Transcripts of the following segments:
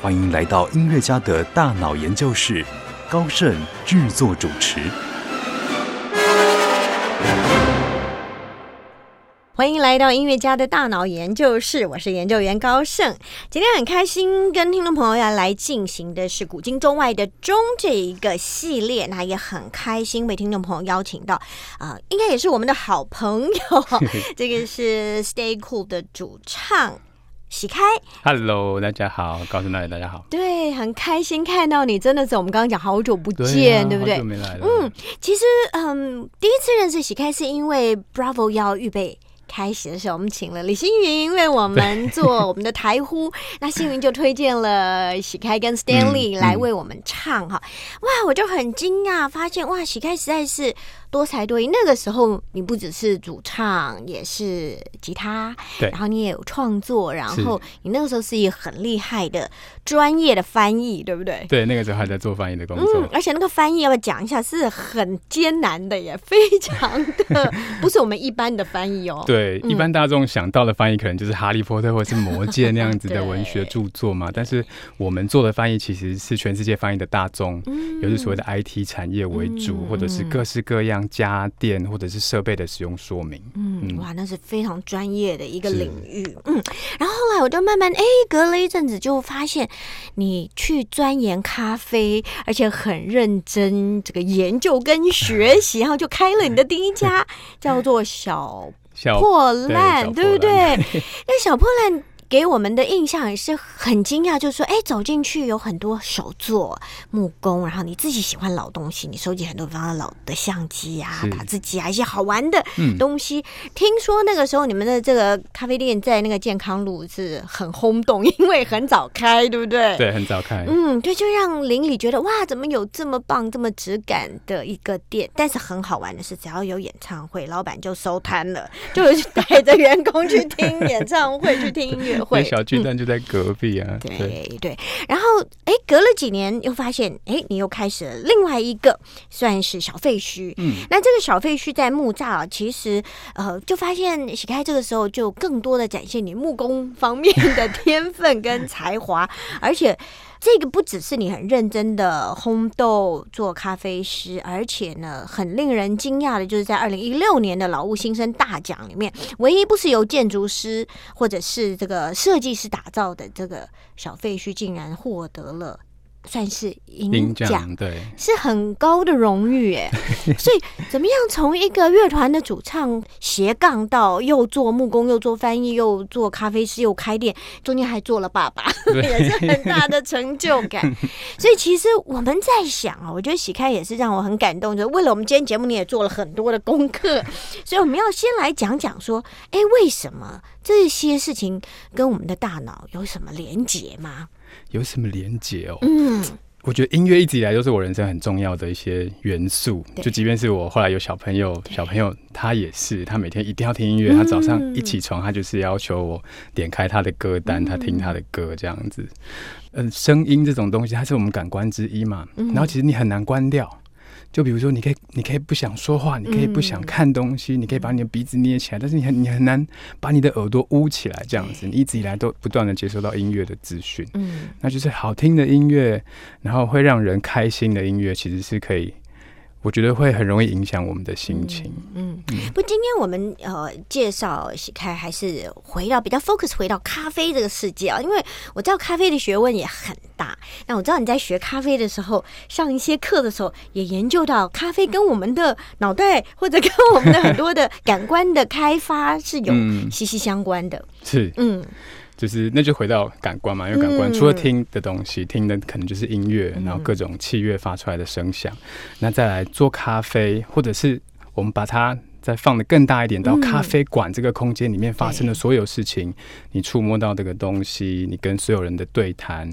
欢迎来到音乐家的大脑研究室，高盛制作主持。欢迎来到音乐家的大脑研究室，我是研究员高盛。今天很开心跟听众朋友要来进行的是古今中外的“中”这一个系列，那也很开心为听众朋友邀请到啊、应该也是我们的好朋友，这个是 Stay Cool 的主唱喜开。Hello，大家好，高声大姐，大家好。对，很开心看到你，真的是我们刚刚讲好久不见，对,、不对。嗯，其实嗯，第一次认识喜开是因为 Bravo 要预备。开始的时候，我们请了李星云为我们做我们的台呼，那星云就推荐了喜开跟 Stanley 嗯来为我们唱哈，哇，我就很惊讶，发现哇，喜开实在是多才多艺。那个时候你不只是主唱，也是吉他，对然后你也有创作，然后你那个时候是一个很厉害的专业的翻译，对不对？对，那个时候还在做翻译的工作。嗯，而且那个翻译要不要讲一下，是很艰难的耶，非常的 不是我们一般的翻译哦。对，嗯一般大众想到的翻译可能就是《哈利波特》或者是《魔戒》那样子的 文学著作嘛，但是我们做的翻译其实是全世界翻译的大众，嗯有是所谓的 IT 产业为主，嗯或者是各式各样家电或者是设备的使用说明。嗯，哇，那是非常专业的一个领域。嗯，然后后来我就慢慢哎，隔了一阵子就发现你去钻研咖啡，而且很认真这个研究跟学习，然后就开了你的第一家 叫做小小破烂，对对不对？那小破烂给我们的印象也是很惊讶，就是说，哎，走进去有很多手作、木工，然后你自己喜欢老东西，你收集很多比方的老的相机啊、打字机啊，一些好玩的嗯东西。听说那个时候你们的这个咖啡店在那个健康路是很轰动，因为很早开，对不对？。对，很早开。嗯，对，就让邻里觉得哇，怎么有这么棒、这么质感的一个店？但是很好玩的是，只要有演唱会，老板就收摊了，就带着员工去听演唱会，去听音乐小巨蛋就在隔壁啊。对对，然后哎，隔了几年又发现，哎，你又开始了另外一个算是小废墟。嗯，那这个小废墟在木栅啊，其实呃，就发现喜开这个时候就更多的展现你木工方面的天分跟才华，而且这个不只是你很认真的烘豆做咖啡师，而且呢，很令人惊讶的就是在二零一六年的劳务新生大奖里面，唯一不是由建筑师或者是这个设计师打造的这个小废墟，竟然获得了算是银银奖奖对。是很高的荣誉哎，所以怎么样从一个乐团的主唱斜杠到又做木工又做翻译又做咖啡师又开店，中间还做了爸爸，也是很大的成就感。所以其实我们在想啊，我觉得喜开也是让我很感动，就是为了我们今天节目你也做了很多的功课，所以我们要先来讲讲说，哎，为什么这些事情跟我们的大脑有什么连结吗？有什么连结哦？嗯，我觉得音乐一直以来都是我人生很重要的一些元素。就即便是我后来有小朋友，小朋友他也是，他每天一定要听音乐。嗯他早上一起床，他就是要求我点开他的歌单，嗯他听他的歌这样子。嗯，声音这种东西，它是我们感官之一嘛。嗯然后其实你很难关掉。就比如说，你可以，你可以不想说话，你可以不想看东西，你可以把你的鼻子捏起来，但是你很，你很难把你的耳朵捂起来，这样子。你一直以来都不断的接收到音乐的资讯。嗯那就是好听的音乐，然后会让人开心的音乐，其实是可以，我觉得会很容易影响我们的心情。嗯，不，今天我们呃介绍喜开，还是回到比较 focus 回到咖啡这个世界啊，因为我知道咖啡的学问也很大。那我知道你在学咖啡的时候，上一些课的时候，也研究到咖啡跟我们的脑袋或者跟我们的很多的感官的开发是有嗯息息相关的。是，嗯就是那就回到感官嘛，因为感官嗯除了听的东西，听的可能就是音乐，嗯然后各种器乐发出来的声响。那再来做咖啡，或者是我们把它再放的更大一点，到嗯咖啡馆这个空间里面发生的所有事情，你触摸到这个东西，你跟所有人的对谈，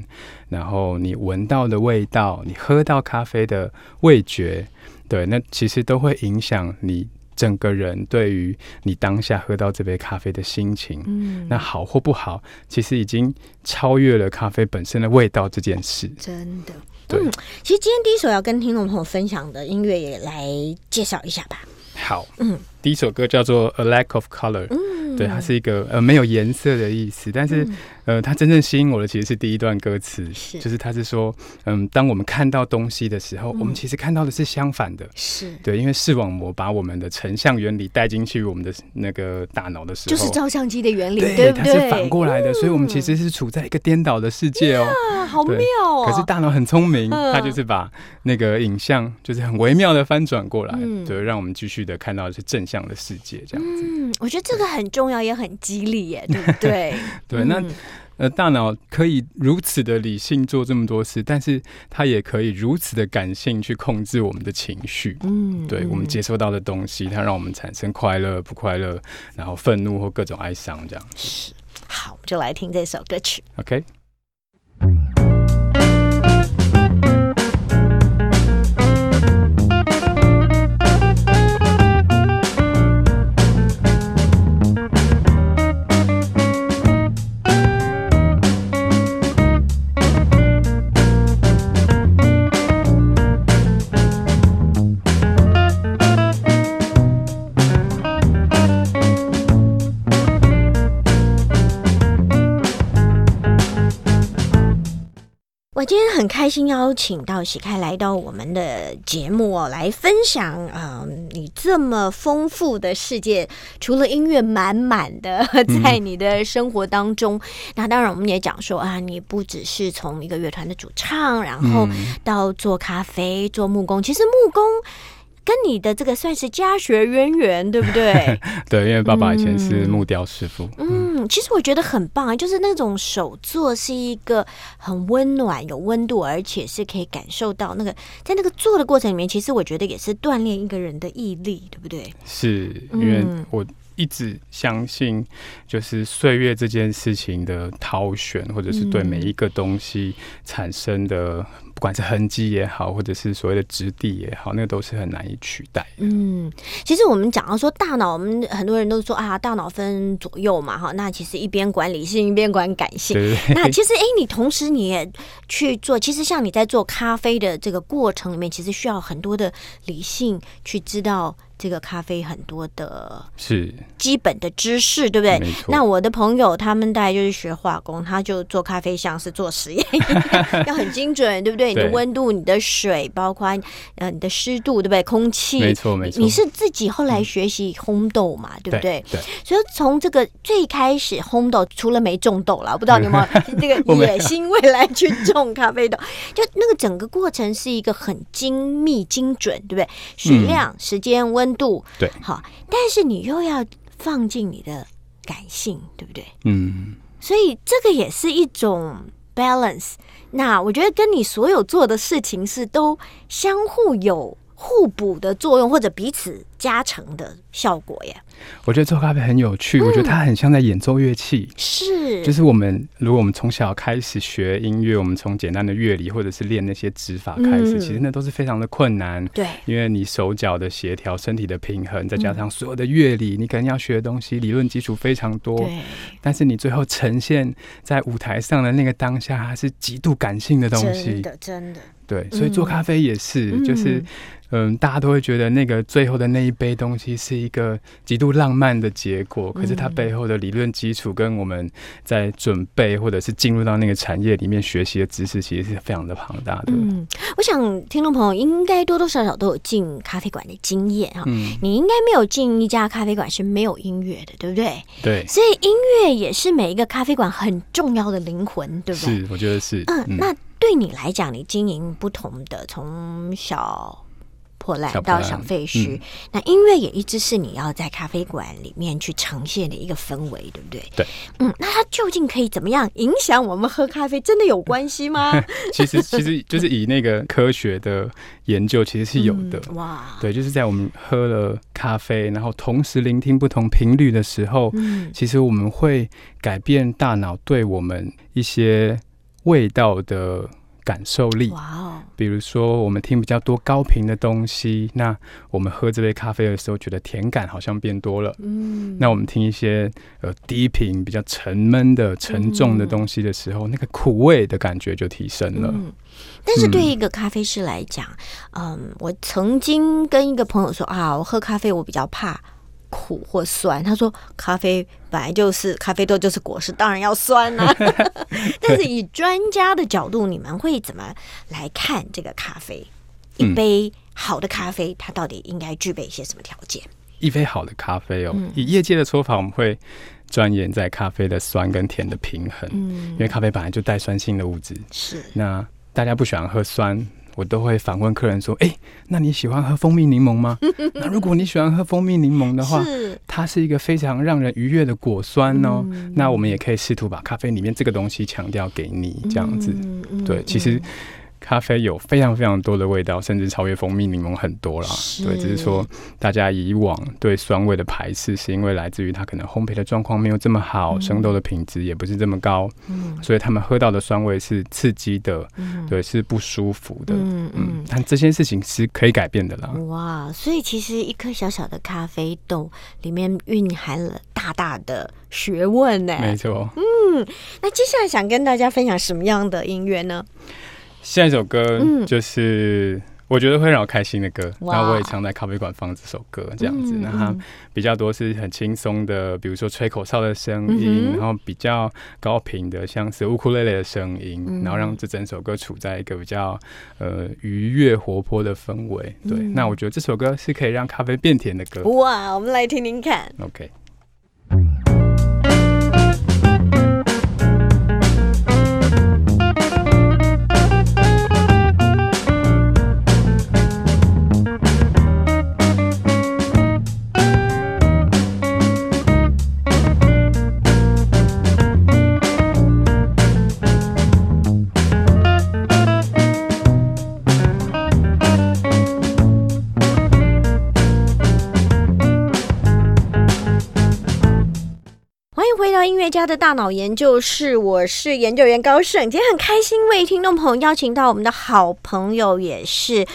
然后你闻到的味道，你喝到咖啡的味觉，对，那其实都会影响你整个人对于你当下喝到这杯咖啡的心情。嗯，那好或不好，其实已经超越了咖啡本身的味道这件事。真的。对嗯，其实今天第一首要跟听众朋友分享的音乐也来介绍一下吧。好，嗯，第一首歌叫做《A Lack of Color》，嗯，对，它是一个呃没有颜色的意思，但是、嗯呃，它真正吸引我的其实是第一段歌词，是就是它是说，嗯，当我们看到东西的时候，嗯我们其实看到的是相反的。是对，因为视网膜把我们的成像原理带进去我们的那个大脑的时候，就是照相机的原理，对，不对？它是反过来的，所以我们其实是处在一个颠倒的世界哦。啊，好妙哦！可是大脑很聪明，嗯它就是把那个影像就是很微妙的翻转过来，嗯对，让我们继续的看到的是正向的世界这样子。嗯，我觉得这个很重要，也很激励耶，对不对？对，那嗯呃，大脑可以如此的理性做这么多事，但是它也可以如此的感性去控制我们的情绪。嗯对我们接收到的东西，它让我们产生快乐、不快乐，然后愤怒或各种哀伤这样。是好，我们就来听这首歌曲。OK，我今天很开心邀请到喜开来到我们的节目哦，来分享啊、呃你这么丰富的世界，除了音乐满满的 在你的生活当中，那当然我们也讲说啊，你不只是从一个乐团的主唱，然后嗯到做咖啡、做木工，其实木工。跟你的这个算是家学渊源，对不对？对，因为爸爸以前是嗯木雕师傅，嗯，其实我觉得很棒啊，就是那种手作是一个很温暖、有温度，而且是可以感受到那个在那个做的过程里面，其实我觉得也是锻炼一个人的毅力，对不对？是因为嗯我一直相信，就是岁月这件事情的挑选，或者是对嗯每一个东西产生的，不管是痕迹也好，或者是所谓的质地也好，那个都是很难以取代。嗯，其实我们讲到说大脑，我们很多人都说啊，大脑分左右嘛，哈，那其实一边管理性，一边管感性。那其实，哎，你同时你也去做，其实像你在做咖啡的这个过程里面，其实需要很多的理性去知道这个咖啡很多的是基本的知识，对不对？那我的朋友他们大概就是学化工，他就做咖啡像是做实验一样，要很精准，对不对？你的温度、你的水，包括呃你的湿度，对不对？空气，没错没错，你是自己后来学习烘豆嘛，对不对？对，所以从这个最开始烘豆，除了没种豆了，我不知道你有没有 这个野心，未来去种咖啡豆，就那个整个过程是一个很精密、精准，对不对？水量、时间、温度，对好，但是你又要放进你的感性，对不对？嗯，所以这个也是一种 balance。那我觉得跟你所有做的事情是都相互有互补的作用，或者彼此加成的效果耶。我觉得做咖啡很有趣，我觉得它很像在演奏乐器。是，就是我们，如果我们从小开始学音乐，我们从简单的乐理或者是练那些指法开始，嗯其实那都是非常的困难。对，因为你手脚的协调、身体的平衡，再加上所有的乐理，你可能要学的东西，理论基础非常多。对，但是你最后呈现在舞台上的那个当下，它是极度感性的东真西。的真的，对，所以做咖啡也是，嗯就是嗯，大家都会觉得那个最后的那一杯东西是一个极度浪漫的结果，可是它嗯背后的理论基础跟我们在准备或者是进入到那个产业里面学习的知识，其实是非常的庞大的。嗯，我想听众朋友应该多多少少都有进咖啡馆的经验哈。嗯，你应该没有进一家咖啡馆是没有音乐的，对不对？对，所以音乐也是每一个咖啡馆很重要的灵魂，对不对？是，我觉得是。嗯，那对你来讲，你经营不同的，从小破烂到小废墟，嗯那音乐也一直是你要在咖啡馆里面去呈现的一个氛围，对不对？对，嗯，那它究竟可以怎么样影响我们喝咖啡？真的有关系吗？其实其实 就是以那个科学的研究，其实是有的。嗯哇，对，就是在我们喝了咖啡，然后同时聆听不同频率的时候，嗯其实我们会改变大脑对我们一些味道的感受力。哇哦，比如说，我们听比较多高频的东西，那我们喝这杯咖啡的时候，觉得甜感好像变多了。嗯，那我们听一些呃低频、比较沉闷的、沉重的东西的时候，那个苦味的感觉就提升了。嗯，但是对一个咖啡师来讲，嗯，我曾经跟一个朋友说啊，我喝咖啡我比较怕苦或酸。他说，咖啡本来就是咖啡豆就是果实，当然要酸啊。但是以专家的角度，你们会怎么来看这个咖啡？一嗯杯好的咖啡，它到底应该具备一些什么条件？一杯好的咖啡哦，嗯以业界的说法，我们会钻研在咖啡的酸跟甜的平衡，嗯因为咖啡本来就带酸性的物质。是，那大家不喜欢喝酸，我都会反问客人说：“哎、那你喜欢喝蜂蜜柠檬吗？那如果你喜欢喝蜂蜜柠檬的话，是它是一个非常让人愉悦的果酸哦。嗯那我们也可以试图把咖啡里面这个东西强调给你，这样子。嗯嗯对，其实嗯咖啡有非常非常多的味道，甚至超越蜂蜜柠檬很多啦。对，只是说大家以往对酸味的排斥，是因为来自于它可能烘焙的状况没有这么好，生豆的品质也不是这么高，嗯所以他们喝到的酸味是刺激的，嗯对，是不舒服的。嗯嗯，但这件事情是可以改变的啦。哇，所以其实一颗小小的咖啡豆里面蕴含了大大的学问呢。没错，嗯那接下来想跟大家分享什么样的音乐呢？下一首歌嗯就是。我觉得会让我开心的歌，哇那我也常在咖啡馆放这首歌，这样子。嗯那它嗯比较多是很轻松的，比如说吹口哨的声嗯音，哼然后比较高频的，像是乌库雷雷的声音，嗯然后让这整首歌处在一个比较呃愉悦活泼的氛围。对，嗯那我觉得这首歌是可以让咖啡变甜的歌。哇，我们来听听看。OK。爱家的大脑研究室，我是研究员高盛。今天很开心为听众朋友邀请到我们的好朋友，也是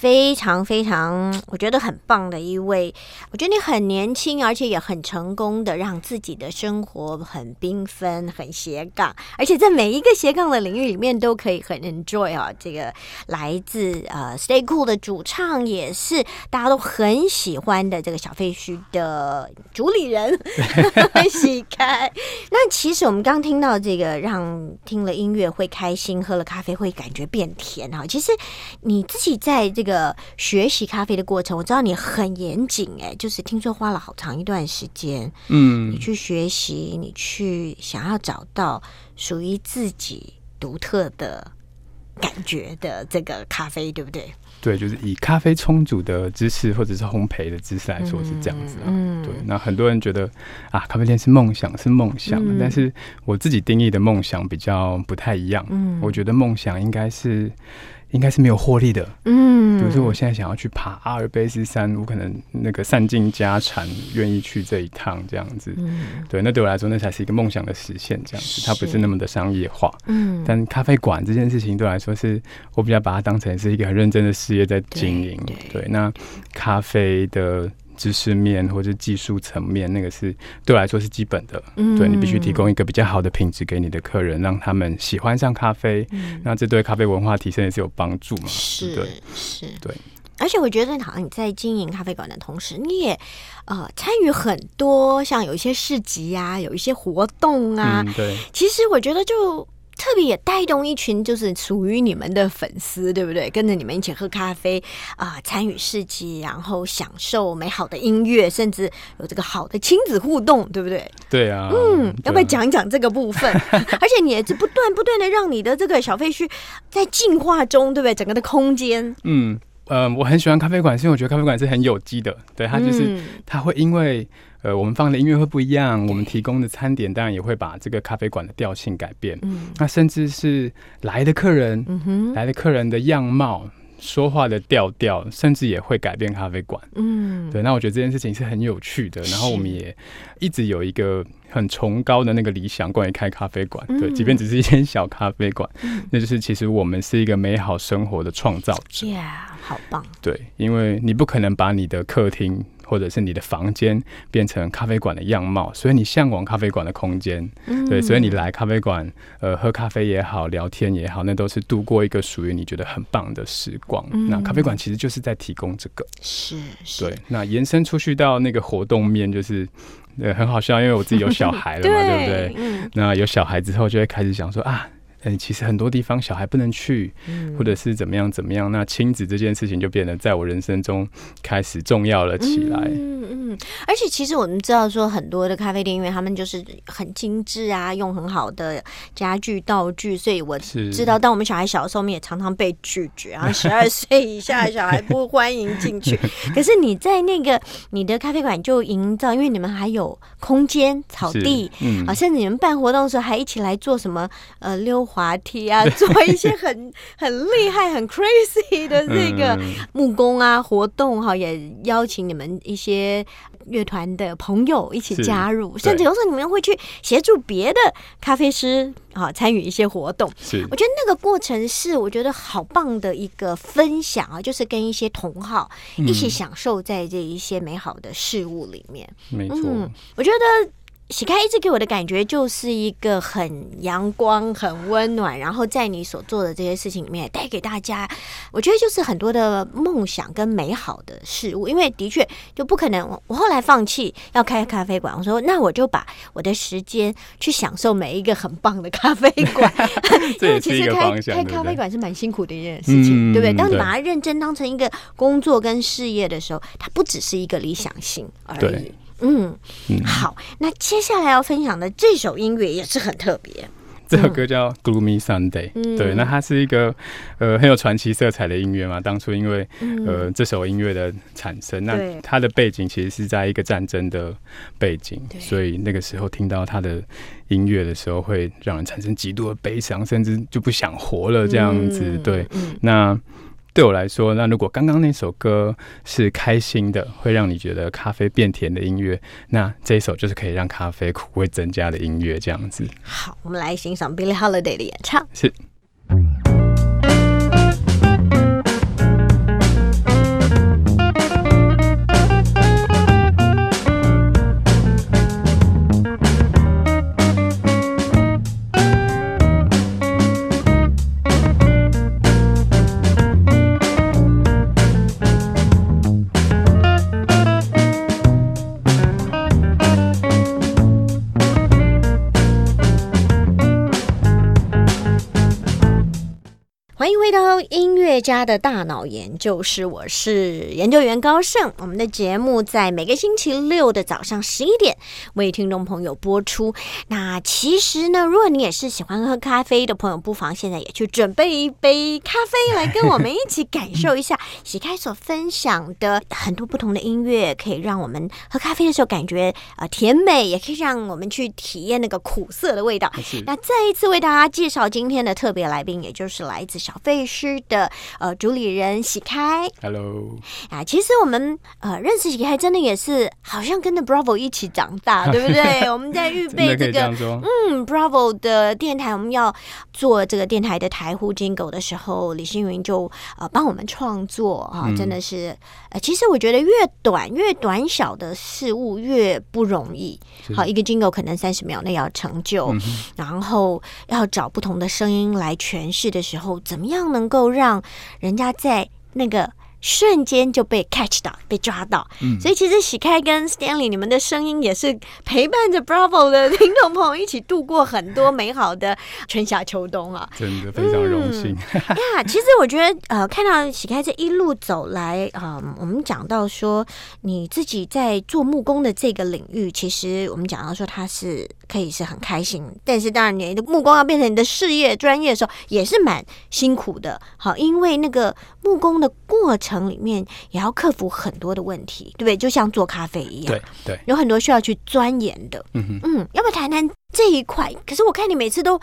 非常非常我觉得很棒的一位。我觉得你很年轻，而且也很成功的让自己的生活很缤纷、很斜杠，而且在每一个斜杠的领域里面都可以很 enjoy 啊。这个来自呃 Stay Cool 的主唱，也是大家都很喜欢的这个小废墟的主理人。喜开。那其实我们刚听到这个，让听了音乐会开心，喝了咖啡会感觉变甜哈。其实你自己在这个学习咖啡的过程，我知道你很严谨哎，就是听说花了好长一段时间，嗯你，去学习，你去想要找到属于自己独特的感觉的这个咖啡，对不对？对，就是以咖啡冲煮的知识或者是烘焙的知识来说是这样子啊。嗯对，那很多人觉得啊，咖啡店是梦想，是梦想，嗯但是我自己定义的梦想比较不太一样。嗯我觉得梦想应该是应该是没有获利的。嗯比如说，我现在想要去爬阿尔卑斯山，我可能那个散尽家产，愿意去这一趟这样子。嗯对，那对我来说，那才是一个梦想的实现，这样子，它不是是那么的商业化。嗯但咖啡馆这件事情对我来说是，我比较把它当成是一个很认真的事业在经营。对对那咖啡的知识面或者技术层面，那个是对我来说是基本的。嗯对你必须提供一个比较好的品质给你的客人，让他们喜欢上咖啡。嗯那这对咖啡文化提升也是有帮助嘛？是？是，对。而且我觉得，好像你在经营咖啡馆的同时，你也呃参与很多，像有一些市集啊，有一些活动啊。嗯，对，其实我觉得就特别也带动一群就是属于你们的粉丝，对不对？跟着你们一起喝咖啡啊、参与市集，然后享受美好的音乐，甚至有这个好的亲子互动，对不对？对啊。嗯，要不要？讲一讲这个部分？而且你也是不断不断的让你的这个小废墟在进化中，对不对？整个的空间，嗯，呃，我很喜欢咖啡馆，是因为我觉得咖啡馆是很有机的，对它就是嗯它会因为呃我们放的音乐会不一样，我们提供的餐点当然也会把这个咖啡馆的调性改变。嗯那甚至是来的客人，嗯哼来的客人的样貌、说话的调调，甚至也会改变咖啡馆。嗯对，那我觉得这件事情是很有趣的。然后我们也一直有一个很崇高的那个理想，关于开咖啡馆。对，嗯即便只是一间小咖啡馆，那就是其实我们是一个美好生活的创造者。，Yeah，好棒，对，因为你不可能把你的客厅或者是你的房间变成咖啡馆的样貌，所以你向往咖啡馆的空间。嗯对，所以你来咖啡馆，呃，喝咖啡也好，聊天也好，那都是度过一个属于你觉得很棒的时光。嗯那咖啡馆其实就是在提供这个。是是，对，那延伸出去到那个活动面，就是呃很好笑，因为我自己有小孩了嘛，对不对？嗯那有小孩之后，就会开始想说啊。嗯，其实很多地方小孩不能去，嗯或者是怎么样怎么样，那亲子这件事情就变得在我人生中开始重要了起来。嗯嗯，而且其实我们知道说很多的咖啡店，因为他们就是很精致啊，用很好的家具道具，所以我知道，当我们小孩小的时候，我们也常常被拒绝，然后十二岁以下的小孩不欢迎进去。可是你在那个你的咖啡馆就营造，因为你们还有空间、草地。嗯啊，甚至你们办活动的时候还一起来做什么呃溜滑梯啊，做一些很 很厉害、很 crazy 的这个嗯木工啊活动哈，也邀请你们一些乐团的朋友一起加入，甚至有时候你们会去协助别的咖啡师啊参与一些活动。是我觉得那个过程是我觉得好棒的一个分享啊，就是跟一些同好一起享受在这一些美好的事物里面。没错，嗯，我觉得。喜开一直给我的感觉就是一个很阳光、很温暖，然后在你所做的这些事情里面带给大家，我觉得就是很多的梦想跟美好的事物。因为的确就不可能，我我后来放弃要开咖啡馆，我说那我就把我的时间去享受每一个很棒的咖啡馆，因这为其实开，开？咖啡馆是蛮辛苦的一件事情，嗯对不对？当你把它认真当成一个工作跟事业的时候，它不只是一个理想性而已对。嗯，嗯。好，那接下来要分享的这首音乐也是很特别，这首歌叫《Gloomy Sunday》，嗯。对，那它是一个呃很有传奇色彩的音乐嘛。当初因为嗯。呃这首音乐的产生，那它的背景其实是在一个战争的背景，所以那个时候听到它的音乐的时候，会让人产生极度的悲伤，甚至就不想活了这样子。嗯对，嗯。那对我来说，那如果刚刚那首歌是开心的，会让你觉得咖啡变甜的音乐，那这一首就是可以让咖啡苦味增加的音乐，这样子好，我们来欣赏 Billie Holiday 的演唱。是。《家的大脑研究室，我是研究员高盛。我们的节目在每个星期六的早上十一点为听众朋友播出。那其实呢，如果你也是喜欢喝咖啡的朋友，不妨现在也去准备一杯咖啡，来跟我们一起感受一下喜开所分享的很多不同的音乐，可以让我们喝咖啡的时候感觉呃甜美，也可以让我们去体验那个苦涩的味道。那再一次为大家介绍今天的特别来宾，也就是来自小费师的呃主理人喜开 Hello，啊。其实我们呃认识喜开，真的也是好像跟着 Bravo 一起长大，对不对？我们在预真备这个嗯，Bravo 的电台，我们要做这个电台的台呼 Jingle 的时候，李星云就呃帮我们创作啊，嗯真的是呃，其实我觉得越短越短小的事物越不容易。好，一个 Jingle 可能三十秒内要成就，嗯然后要找不同的声音来诠释的时候，怎么样能够让人家在那个。瞬间就被 catch 到，被抓到，嗯所以其实喜开跟 Stanley 你们的声音也是陪伴着 Bravo 的听众朋友一起度过很多美好的春夏秋冬啊。真的非常荣幸。呀，其实我觉得，呃，看到喜开这一路走来，啊、我们讲到说你自己在做木工的这个领域，其实我们讲到说它是可以是很开心，但是当然你的木工要变成你的事业专业的时候，也是蛮辛苦的。好，因为那个木工的过程里面也要克服很多的问题，对不对？就像做咖啡一样，对对，有很多需要去钻研的。嗯哼，嗯，要不要谈谈这一块？可是我看你每次都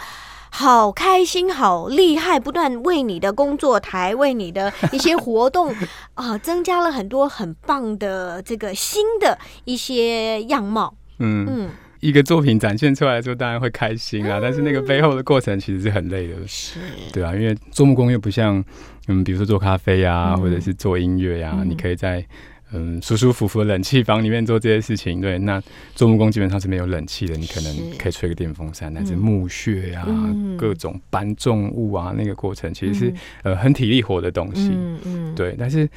好开心、好厉害，不断为你的工作台、为你的一些活动 啊，增加了很多很棒的这个新的一些样貌。嗯，嗯，一个作品展现出来的时候，当然会开心啊，但是那个背后的过程其实是很累的，是，对啊，因为做木工又不像，嗯，比如说做咖啡啊，嗯。或者是做音乐呀、嗯。你可以在嗯舒舒服服的冷气房里面做这些事情。对，那做木工基本上是没有冷气的，你可能可以吹个电风扇，但是嗯木屑啊、嗯。各种搬重物啊，那个过程其实是、嗯。呃很体力活的东西。嗯嗯，对，但是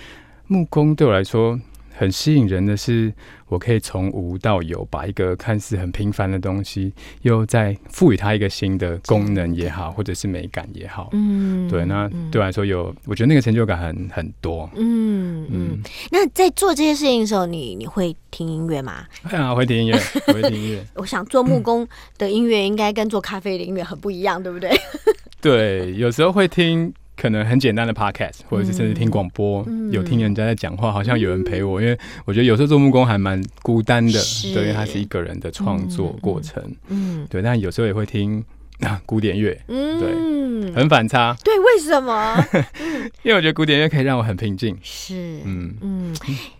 木工对我来说很吸引人的是，我可以从无到有，把一个看似很平凡的东西，又再赋予它一个新的功能也好，或者是美感也好。嗯，对，那嗯对我来说有，我觉得那个成就感很很多。嗯嗯嗯，，那在做这些事情的时候，你你会听音乐吗？哎呀，会听音乐，我会听音乐。我想做木工的音乐应该跟做咖啡的音乐很不一样，对不对？对，有时候会听。可能很简单的 podcast，或者是甚至听广播，嗯有听人家在讲话，好像有人陪我。因为我觉得有时候做木工还蛮孤单的，对，因为它是一个人的创作过程。嗯对，但有时候也会听啊古典乐，嗯，对很反差，对，为什么？因为我觉得古典乐可以让我很平静。是，嗯，嗯，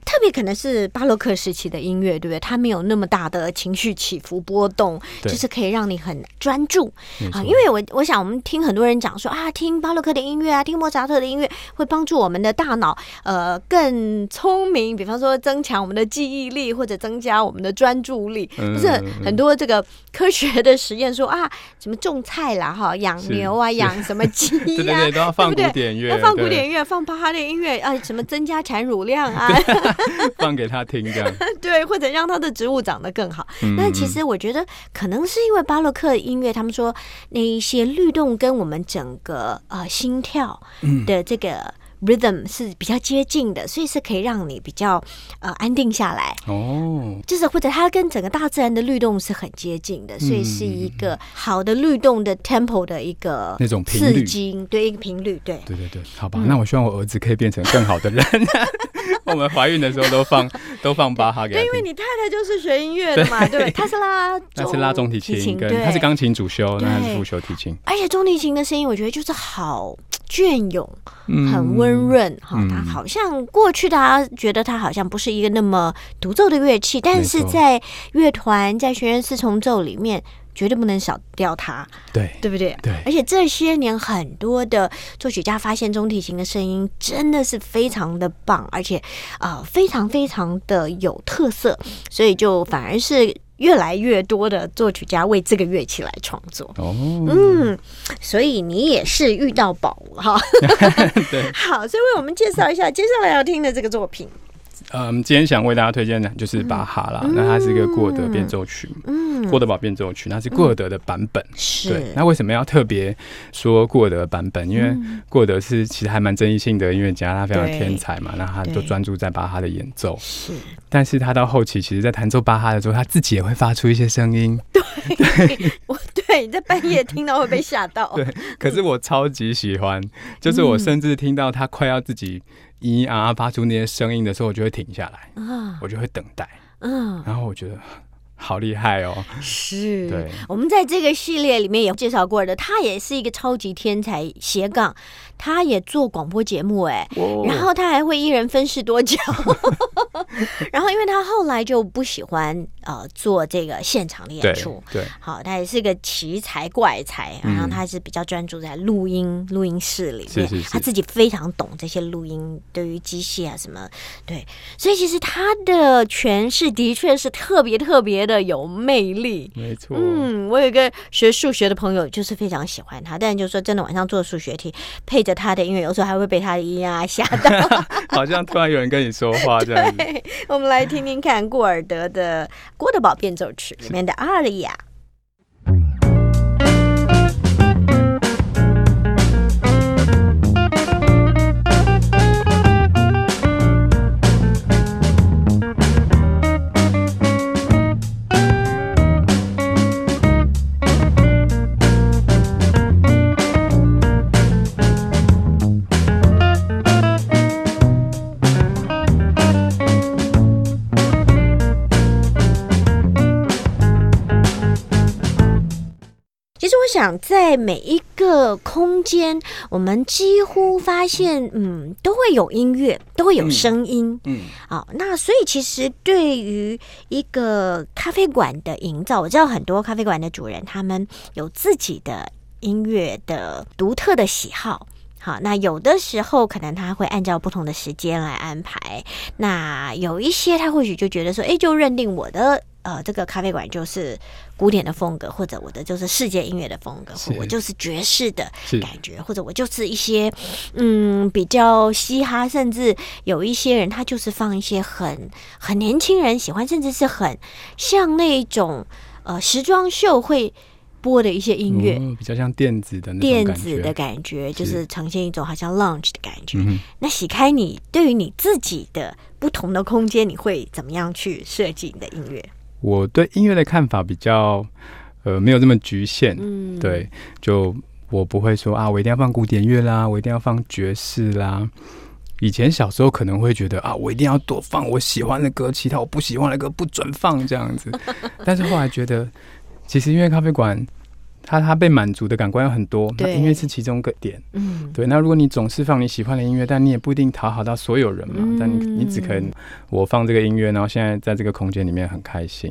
特别可能是巴洛克时期的音乐，对不对？它没有那么大的情绪起伏波动，就是可以让你很专注啊。因为我我想，我们听很多人讲说啊，听巴洛克的音乐啊，听莫扎特的音乐，会帮助我们的大脑呃更聪明，比方说增强我们的记忆力，或者增加我们的专注力。嗯不是很很多这个科学的实验说啊，什么种菜啦，哈，养牛啊，养什么鸡 对对呀、对，都要放古典乐，要放古对典乐，放巴哈的音乐啊，什么增加产乳量啊，放给他听这样。对，或者让他的植物长得更好。嗯但其实我觉得，可能是因为巴洛克音乐，他们说那一些律动跟我们整个呃心跳嗯。的这个 rhythm 是比较接近的，所以是可以让你比较呃安定下来。哦，就是或者它跟整个大自然的律动是很接近的，所以是嗯一个好的律动的 tempo 的一个那种频刺率激，对一个频率，对。对对对，好吧，嗯那我希望我儿子可以变成更好的人。我们怀孕的时候都放 都放巴哈给他对，因为。你太太就是学音乐的嘛，对？她是拉 她是拉中提琴，跟对，他是钢琴主修，那是副修提琴，而且中提琴的声音，我觉得就是好隽永，嗯很温润哈。嗯它好像过去大家觉得它好像不是一个那么独奏的乐器，但是在乐团在弦乐四重奏里面。绝对不能少掉它，对对不对？对而且这些年很多的作曲家发现中提琴的声音真的是非常的棒，而且啊、呃非常非常的有特色，所以就反而是越来越多的作曲家为这个乐器来创作。哦，嗯，所以你也是遇到宝了哈。对，好，所以为我们介绍一下接下来要听的这个作品。嗯，今天想为大家推荐的就是巴哈啦，那它是一个过德变奏曲，嗯，郭德宝变奏曲，那是过德的版本。是。对，那为什么要特别说过德版本？因为嗯。过德是其实还蛮争议性的音乐家，他非常对天才嘛，那他对就专注在巴哈的演奏。是，但是他到后期，其实在弹奏巴哈的时候，他自己也会发出一些声音。对。我对你在半夜听到会被吓到。对可是我超级喜欢，就是我甚至听到他快要自己咿咿啊啊发出那些声音的时候，我就会停下来，啊，我就会等待，嗯，然后我觉得好厉害哦。是。对，我们在这个系列里面也介绍过的，他也是一个超级天才斜杠，他也做广播节目哎，然后他还会一人分饰多角，然后因为他后来就不喜欢呃做这个现场的演对出，对，好，他也是个奇才怪才，嗯。然后他是比较专注在录音录音室里面，是是是。他自己非常懂这些录音，对于机械啊什么，对，所以其实他的诠释的确是特别特别的有魅力。没错。嗯，我有一个学数学的朋友，就是非常喜欢他，但就是说真的，晚上做数学题配着他的音乐，有时候还会被他的音啊吓到。好像突然有人跟你说话这样 子。我们来听听看顾尔德的《郭德堡变奏曲》里面的阿里亚。想，在每一个空间，我们几乎发现，嗯，都会有音乐，都会有声音，嗯，啊、那所以其实对于一个咖啡馆的营造，我知道很多咖啡馆的主人他们有自己的音乐的独特的喜好。好，那有的时候可能他会按照不同的时间来安排，那有一些他或许就觉得说，哎，就认定我的呃这个咖啡馆就是古典的风格，或者我的就是世界音乐的风格，或是我就是爵士的感觉，或者我就是一些嗯比较嘻哈，甚至有一些人他就是放一些很很年轻人喜欢，甚至是很像那种呃时装秀会播的一些音乐。哦比较像电子的那种电子的感觉，就是呈现一种好像 lounge 的感觉。嗯那喜开你对于你自己的不同的空间，你会怎么样去设计你的音乐？我对音乐的看法比较呃没有这么局限，嗯，对，就我不会说啊，我一定要放古典乐啦，我一定要放爵士啦。以前小时候可能会觉得啊，我一定要多放我喜欢的歌，其他我不喜欢的歌不准放这样子。但是后来觉得，其实音乐咖啡馆它它被满足的感官有很多，那音乐是其中一个点。嗯，对，那如果你总是放你喜欢的音乐，但你也不一定讨好到所有人嘛。嗯但你你只可能我放这个音乐，然后现在在这个空间里面很开心。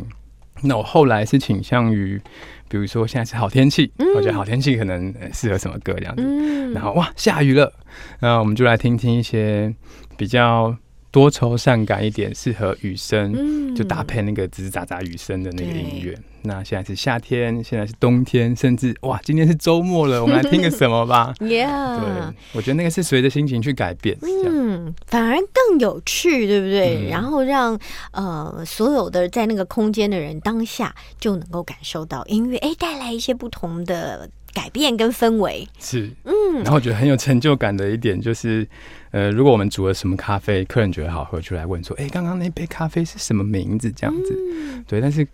那我后来是倾向于，比如说现在是好天气，我觉得好天气可能呃适合什么歌这样子。嗯，然后哇，下雨了，那我们就来听听一些比较多愁善感一点，适合雨声，嗯就搭配那个吱吱喳喳雨声的那个音乐。那现在是夏天，现在是冬天，甚至哇，今天是周末了，我们来听个什么吧？对，Yeah，，对我觉得那个是随着心情去改变。嗯，反而更有趣，对不对？嗯然后让呃所有的在那个空间的人当下就能够感受到音乐，哎，带来一些不同的改变跟氛围。是，嗯然后我觉得很有成就感的一点就是，呃，如果我们煮了什么咖啡，客人觉得好喝，就来问说，哎、刚刚那杯咖啡是什么名字？这样子。嗯对，但是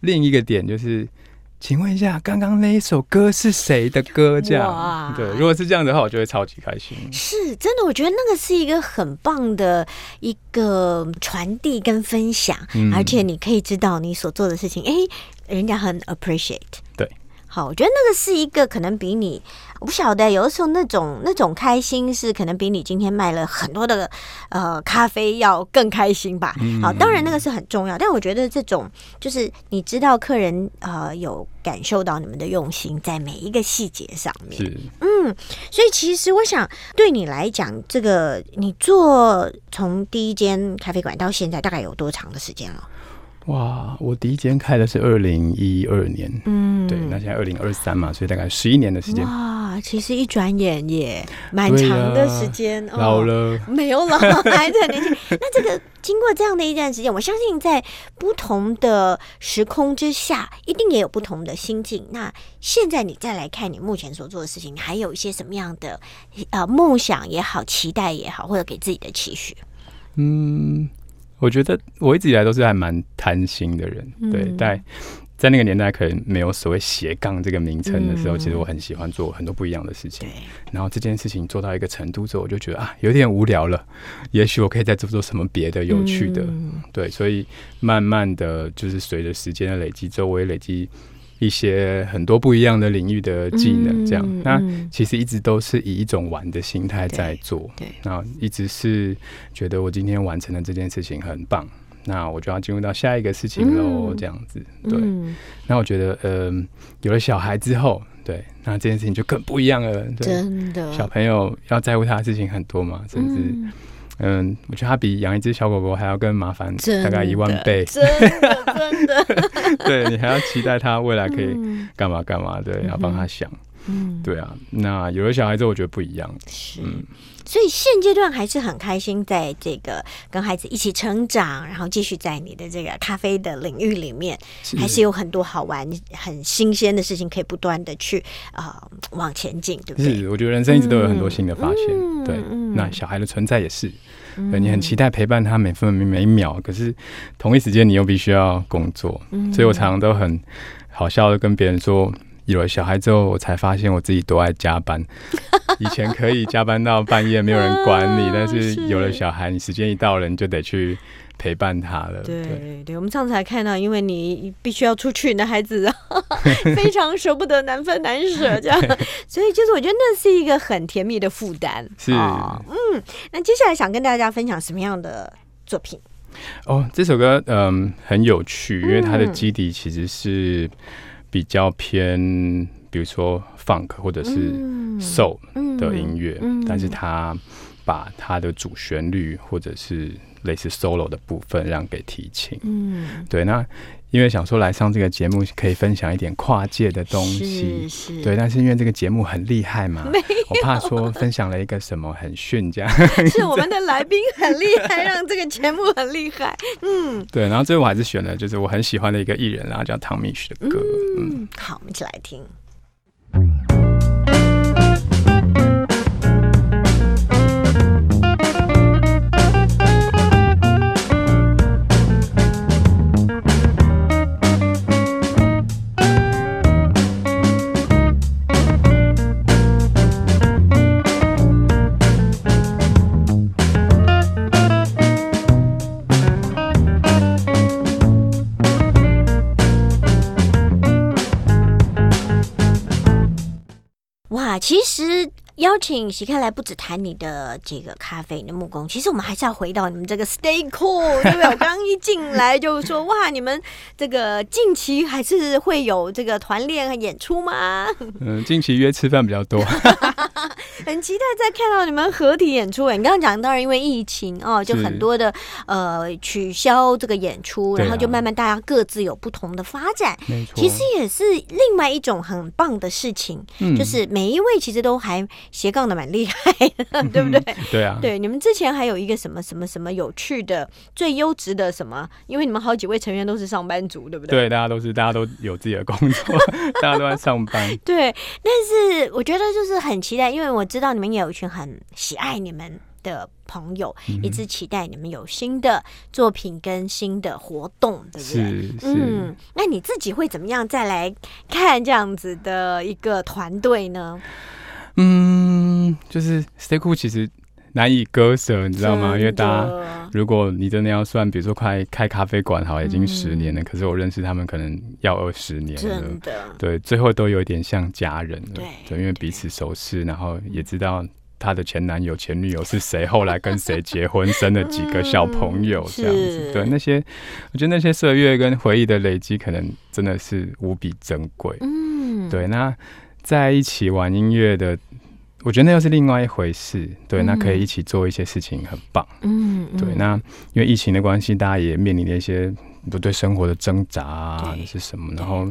另一个点就是，请问一下，刚刚那一首歌是谁的歌？这哇样，对，如果是这样的话，我就会超级开心。是真的，我觉得那个是一个很棒的一个传递跟分享，嗯而且你可以知道你所做的事情，哎，人家很 appreciate。对，好，我觉得那个是一个可能比你，我不晓得，有的时候那种那种开心是可能比你今天卖了很多的呃咖啡要更开心吧。嗯好，当然那个是很重要，但我觉得这种就是你知道客人呃有感受到你们的用心在每一个细节上面。嗯，所以其实我想对你来讲，这个你做从第一间咖啡馆到现在大概有多长的时间了？哇，我第一间开的是二零一二年，嗯对，那现在二零二三嘛，所以大概十一年的时间，哇，其实一转眼也蛮对长的呀时间，哦老了。没有了，还是很年轻。那这个经过这样的一段时间，我相信在不同的时空之下，一定也有不同的心境。那现在你再来看你目前所做的事情，你还有一些什么样的呃梦想也好、期待也好，或者给自己的期许？嗯，我觉得我一直以来都是还蛮贪心的人，对，但在在那个年代可能没有所谓斜杠这个名称的时候，嗯。其实我很喜欢做很多不一样的事情。然后这件事情做到一个程度之后，我就觉得啊，有点无聊了，也许我可以再做做什么别的有趣的，嗯。对，所以慢慢的就是随着时间的累积之后，我也累积一些很多不一样的领域的技能，这样。嗯那嗯。其实一直都是以一种玩的心态在做，对。对然后一直是觉得我今天完成了这件事情很棒，那我就要进入到下一个事情喽，嗯。这样子。对，嗯那我觉得，呃，有了小孩之后，对，那这件事情就更不一样了。对，真的。小朋友要在乎他的事情很多嘛，甚至，嗯嗯，我觉得它比养一只小狗狗还要更麻烦，真大概一万倍。真的真的 对你还要期待它未来可以嗯干嘛干嘛，对，要帮它想。嗯，对啊，那有了小孩之后，我觉得不一样。是。嗯，所以现阶段还是很开心，在这个跟孩子一起成长，然后继续在你的这个咖啡的领域里面，还是有很多好玩、很新鲜的事情可以不断的去呃往前进，对不对？是，我觉得人生一直都有很多新的发现。嗯对，嗯那小孩的存在也是，你很期待陪伴他每分每秒，可是同一时间你又必须要工作，嗯所以我常常都很好笑的跟别人说。有了小孩之后，我才发现我自己多爱加班。以前可以加班到半夜，没有人管你，但是是有了小孩，你时间一到了，你就得去陪伴他了。对对，我们上次还看到，因为你必须要出去，你的孩子 非常舍不得，难分难舍这样，所以就是我觉得那是一个很甜蜜的负担。是，嗯，那接下来想跟大家分享什么样的作品？哦，这首歌嗯很有趣，因为它的基底其实是比较偏，比如说 funk 或者是 soul 的音乐，但是它把它的主旋律或者是类似 solo 的部分让给提琴。嗯，对，那。因为想说来上这个节目可以分享一点跨界的东西，对，但是因为这个节目很厉害嘛，我怕说分享了一个什么很逊这样。是我们的来宾很厉害，让这个节目很厉害。嗯，对，然后最后我还是选了就是我很喜欢的一个艺人，然后叫汤米许的歌。嗯，好，我们一起来听。其实邀请喜看来不止谈你的这个咖啡、你的木工，其实我们还是要回到你们这个 Stay Cool，对不对？我刚一进来就说哇，你们这个近期还是会有这个团练和演出吗？嗯，近期约吃饭比较多。很期待再看到你们合体演出。哎，你刚刚讲，当然因为疫情哦，就很多的呃取消这个演出，然后就慢慢大家各自有不同的发展。没错，其实也是另外一种很棒的事情，就是每一位其实都还斜杠的蛮厉害，对不对？对啊，对，你们之前还有一个什么什么什么有趣的、最优质的什么？因为你们好几位成员都是上班族，对不对？对，大家都是，大家都有自己的工作，大家都在上班。对，但是我觉得就是很期待，因为我。知道你们也有一群很喜爱你们的朋友，一直期待你们有新的作品跟新的活动，对不对？嗯，那你自己会怎么样再来看这样子的一个团队呢？嗯，就是 Stay Cool 其实难以割舍，你知道吗？因为大家，如果你真的要算，比如说快开咖啡馆，好，已经十年了，可是我认识他们可能要二十年了，真的，对，最后都有点像家人了，对，因为彼此熟识，然后也知道他的前男友、前女友是谁，后来跟谁结婚，生了几个小朋友，这样子，对，那些我觉得那些岁月跟回忆的累积，可能真的是无比珍贵，嗯，对，那在一起玩音乐的。我觉得那又是另外一回事，对，那可以一起做一些事情，很棒。嗯，对，那因为疫情的关系，大家也面临了一些不对生活的挣扎啊，是什么？然后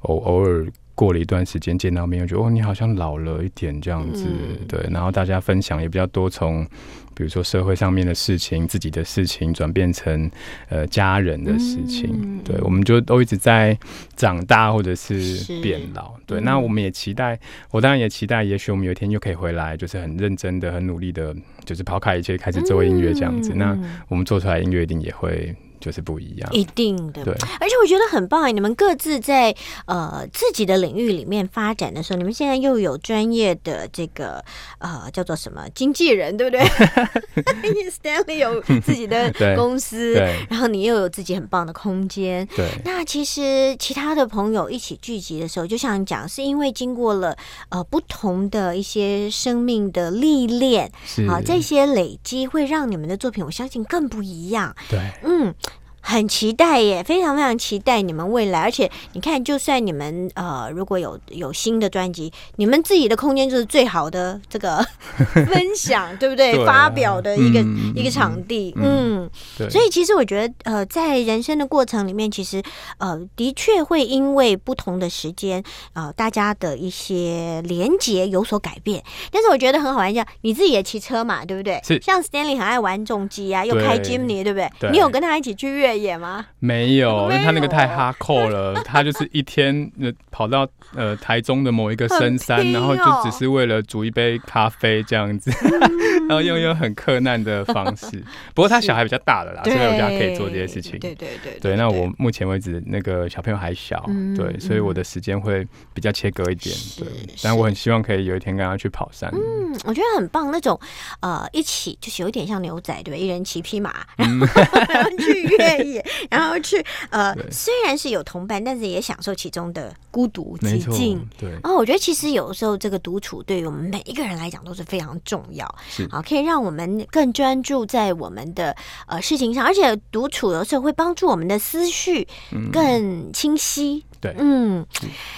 偶偶尔过了一段时间见到面，我觉得哦，你好像老了一点这样子，对。然后大家分享也比较多，从。比如说社会上面的事情，自己的事情转变成呃家人的事情，对，我们就都一直在长大或者是变老，对。那我们也期待，我当然也期待，也许我们有一天又可以回来，就是很认真的、很努力的，就是抛开一切开始做音乐这样子。那我们做出来音乐一定也会。就是不一样，一定的。对，而且我觉得很棒哎！你们各自在呃自己的领域里面发展的时候，你们现在又有专业的这个呃叫做什么经纪人，对不对？Stanley 有自己的 公司，然后你又有自己很棒的空间。对，那其实其他的朋友一起聚集的时候，就像你讲，是因为经过了呃不同的一些生命的历练，啊，这些累积会让你们的作品，我相信更不一样。对，嗯。很期待耶，非常非常期待你们未来。而且你看，就算你们呃如果有有新的专辑，你们自己的空间就是最好的这个 分享，对不对？发表的一个一个场地，嗯。所以其实我觉得，呃，在人生的过程里面，其实呃的确会因为不同的时间，呃，大家的一些连接有所改变。但是我觉得很好玩，像你自己也骑车嘛，对不对？像 Stanley 很爱玩重机啊，又开 Jimny，对不对？你有跟他一起去越？越野吗？没有，因为他那个太哈扣了，他就是一天呃跑到呃台中的某一个深山，然后就哦只是为了煮一杯咖啡这样子，然后用用很克难的方式。不过他小孩比较大了啦，所以我家可以做这些事情。对对对对，那我目前为止那个小朋友还小，嗯对，所以我的时间会比较切割一点，是对。但我很希望可以有一天跟他去跑山，嗯，我觉得很棒，那种呃，一起就是有点像牛仔，对吧？一人骑匹马，嗯然后然后去越野，然后去呃，对。虽然是有同伴，但是也享受其中的孤独寂静。，对，哦，我觉得其实有时候这个独处对于我们每一个人来讲都是非常重要，是。好，可以让我们更专注在我们的呃事情上，而且独处有时候会帮助我们的思绪更清晰。对嗯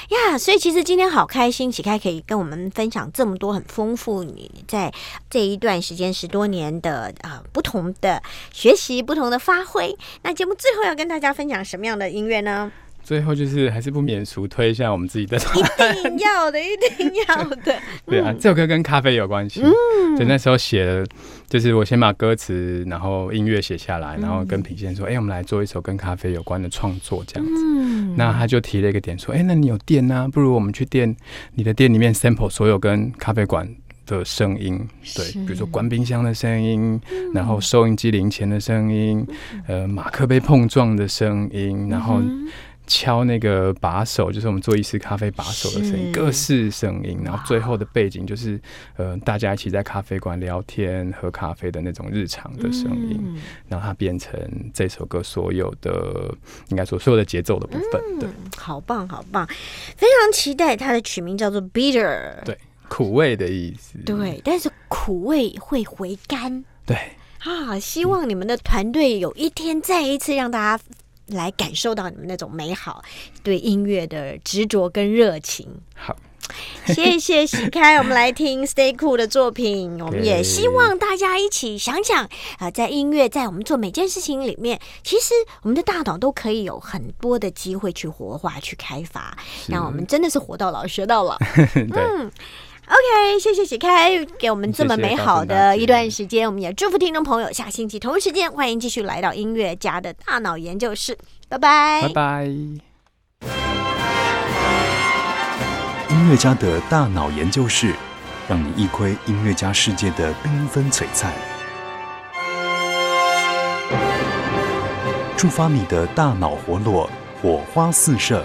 呀，所以其实今天好开心，启开可以跟我们分享这么多很丰富你在这一段时间十多年的啊、不同的学习、不同的发挥。那节目最后要跟大家分享什么样的音乐呢？最后就是还是不免俗推一下我们自己的。一定要的，一定要的。对啊，这首歌跟咖啡有关系。嗯。所以那时候写了，就是我先把歌词，然后音乐写下来，然后嗯跟品贤说：“哎、我们来做一首跟咖啡有关的创作，这样子。嗯。那他就提了一个点，说：“哎、那你有店呢、不如我们去店，你的店里面 sample 所有跟咖啡馆的声音，对，比如说关冰箱的声音，然后收音机零钱的声音，呃，马克杯碰撞的声音，然后嗯敲那个把手，就是我们做意式咖啡把手的声音，各式声音，然后最后的背景就是呃，大家一起在咖啡馆聊天、喝咖啡的那种日常的声音，嗯然后它变成这首歌所有的应该说所有的节奏的部分，对，好棒，好棒，非常期待它的曲名叫做 Bitter。对苦味的意思，对，但是苦味会回甘对，啊！希望你们的团队有一天再一次让大家来感受到你们那种美好，对音乐的执着跟热情。好，谢谢喜开，我们来听 Stay Cool 的作品。我们也希望大家一起想想啊、在音乐，在我们做每件事情里面，其实我们的大脑都可以有很多的机会去活化、去开发，让我们真的是活到老学到老。对，OK，谢谢喜开给我们这么美好的一段时间，我们也祝福听众朋友，下星期同一时间欢迎继续来到音乐家的大脑研究室，拜拜，拜拜。音乐家的大脑研究室，让你一窥音乐家世界的缤纷璀璨，触发你的大脑活络，火花四射。